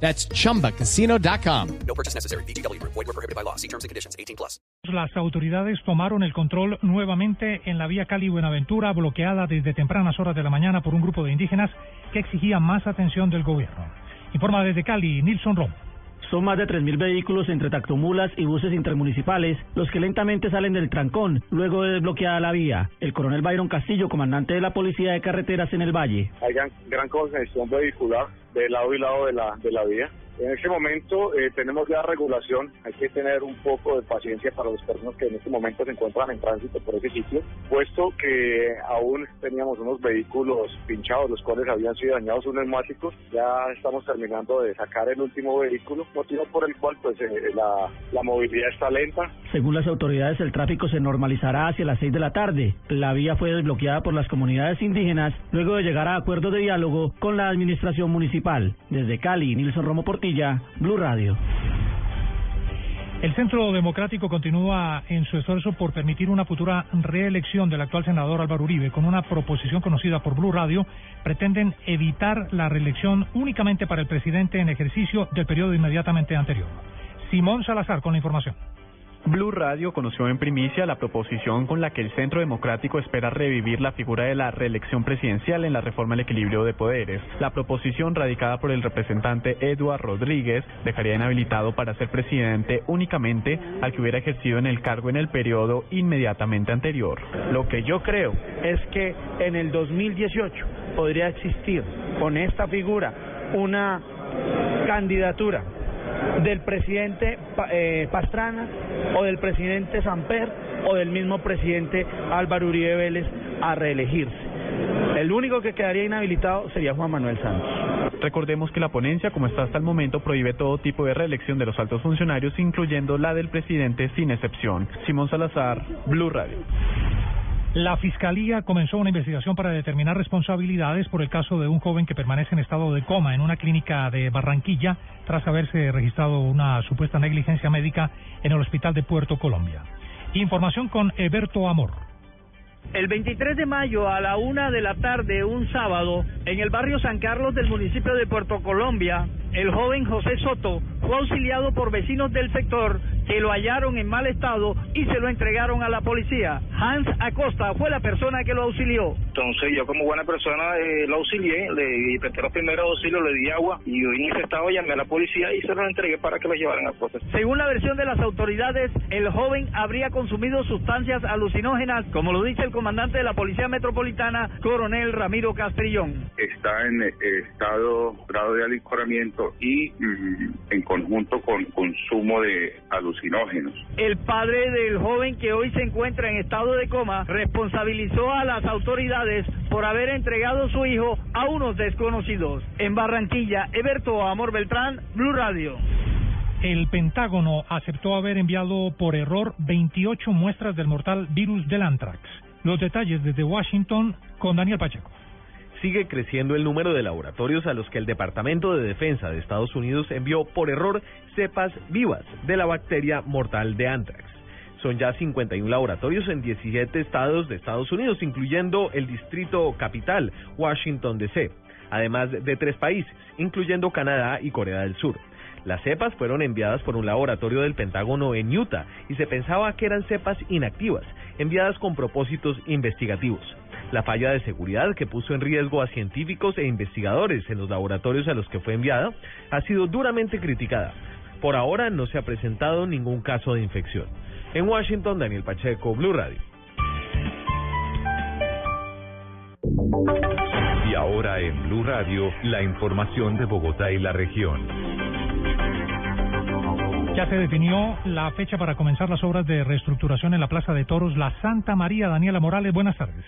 That's chumbacasino.com. No purchase necessary. BGW. Void were prohibited by law. See terms and conditions. 18 plus. Las autoridades tomaron el control nuevamente en la vía Cali-Buenaventura, bloqueada desde tempranas horas de la mañana por un grupo de indígenas que exigía más atención del gobierno. Informa desde Cali, Nilson Rom. Son más de 3.000 vehículos entre tractomulas y buses intermunicipales los que lentamente salen del trancón luego de desbloqueada la vía. El coronel Byron Castillo, comandante de la Policía de Carreteras en el Valle. Hay gran, gran congestión vehicular de lado y lado de la, de la vía. En este momento eh, tenemos ya regulación, hay que tener un poco de paciencia para las personas que en este momento se encuentran en tránsito por ese sitio, puesto que aún teníamos unos vehículos pinchados, los cuales habían sido dañados unos neumáticos, ya estamos terminando de sacar el último vehículo, motivo por el cual pues eh, la, la movilidad está lenta. Según las autoridades, el tráfico se normalizará hacia las 6 de la tarde. La vía fue desbloqueada por las comunidades indígenas luego de llegar a acuerdos de diálogo con la administración municipal. Desde Cali, Nilson Romo Portillo. Blue Radio. El Centro Democrático continúa en su esfuerzo por permitir una futura reelección del actual senador Álvaro Uribe. Con una proposición conocida por Blue Radio, pretenden evitar la reelección únicamente para el presidente en ejercicio del periodo inmediatamente anterior. Simón Salazar con la información. Blue Radio conoció en primicia la proposición con la que el Centro Democrático espera revivir la figura de la reelección presidencial en la reforma al equilibrio de poderes. La proposición radicada por el representante Eduard Rodríguez dejaría inhabilitado para ser presidente únicamente al que hubiera ejercido en el cargo en el periodo inmediatamente anterior. Lo que yo creo es que en el 2018 podría existir con esta figura una candidatura del presidente eh, Pastrana o del presidente Samper o del mismo presidente Álvaro Uribe Vélez a reelegirse. El único que quedaría inhabilitado sería Juan Manuel Santos. Recordemos que la ponencia, como está hasta el momento, prohíbe todo tipo de reelección de los altos funcionarios, incluyendo la del presidente sin excepción. Simón Salazar, Blue Radio. La Fiscalía comenzó una investigación para determinar responsabilidades por el caso de un joven que permanece en estado de coma en una clínica de Barranquilla tras haberse registrado una supuesta negligencia médica en el hospital de Puerto Colombia. Información con Eberto Amor. El 23 de mayo a la una de la tarde, un sábado, en el barrio San Carlos del municipio de Puerto Colombia, el joven José Soto fue auxiliado por vecinos del sector que lo hallaron en mal estado y se lo entregaron a la policía. Hans Acosta fue la persona que lo auxilió. Entonces yo como buena persona eh, lo auxilié, le presté los primeros auxilios, le di agua y yo en ese estado llamé a la policía y se lo entregué para que lo llevaran a cosas. Según la versión de las autoridades, el joven habría consumido sustancias alucinógenas, como lo dice el comandante de la Policía Metropolitana, coronel Ramiro Castrillón. Está en estado grado de alicoramiento y mm, en conjunto con consumo de alucinógenos. El padre del joven que hoy se encuentra en estado de coma responsabilizó a las autoridades por haber entregado su hijo a unos desconocidos. En Barranquilla, Eberto Amor Beltrán, Blue Radio. El Pentágono aceptó haber enviado por error 28 muestras del mortal virus del anthrax. Los detalles desde Washington con Daniel Pacheco sigue creciendo el número de laboratorios a los que el Departamento de Defensa de Estados Unidos envió por error cepas vivas de la bacteria mortal de anthrax. Son ya 51 laboratorios en 17 estados de Estados Unidos, incluyendo el distrito capital, Washington, D.C., además de tres países, incluyendo Canadá y Corea del Sur. Las cepas fueron enviadas por un laboratorio del Pentágono en Utah y se pensaba que eran cepas inactivas, enviadas con propósitos investigativos. La falla de seguridad que puso en riesgo a científicos e investigadores en los laboratorios a los que fue enviada ha sido duramente criticada. Por ahora no se ha presentado ningún caso de infección. En Washington, Daniel Pacheco, Blue Radio. Y ahora en Blue Radio, la información de Bogotá y la región. Ya se definió la fecha para comenzar las obras de reestructuración en la Plaza de Toros La Santa María. Daniela Morales, buenas tardes.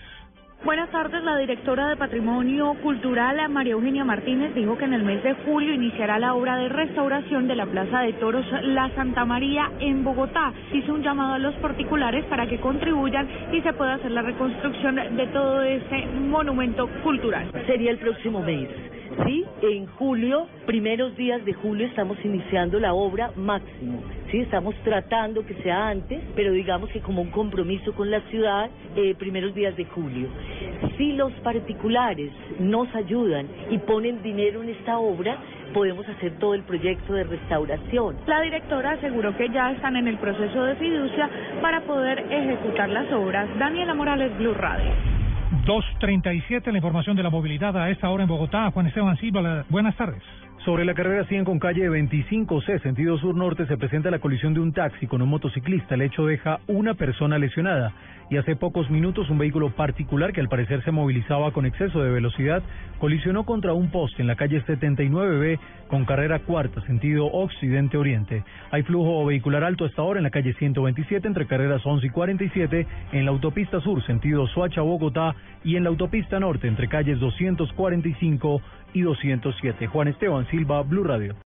Buenas tardes. La directora de Patrimonio Cultural, María Eugenia Martínez, dijo que en el mes de julio iniciará la obra de restauración de la Plaza de Toros La Santa María en Bogotá. Hizo un llamado a los particulares para que contribuyan y se pueda hacer la reconstrucción de todo ese monumento cultural. Sería el próximo mes. Sí, en julio, primeros días de julio estamos iniciando la obra máximo. Sí, estamos tratando que sea antes, pero digamos que como un compromiso con la ciudad, eh, primeros días de julio. Si los particulares nos ayudan y ponen dinero en esta obra, podemos hacer todo el proyecto de restauración. La directora aseguró que ya están en el proceso de fiducia para poder ejecutar las obras. Daniela Morales, Blue Radio. 2.37, la información de la movilidad a esta hora en Bogotá. Juan Esteban Silva, buenas tardes. Sobre la carrera 100 con calle 25C, sentido sur-norte, se presenta la colisión de un taxi con un motociclista. El hecho deja una persona lesionada. Y hace pocos minutos un vehículo particular que al parecer se movilizaba con exceso de velocidad colisionó contra un poste en la calle 79B con carrera cuarta, sentido occidente-oriente. Hay flujo vehicular alto hasta ahora en la calle 127 entre carreras 11 y 47, en la autopista sur, sentido Soacha-Bogotá y en la autopista norte entre calles 245 y 207. Juan Esteban Silva, Blue Radio.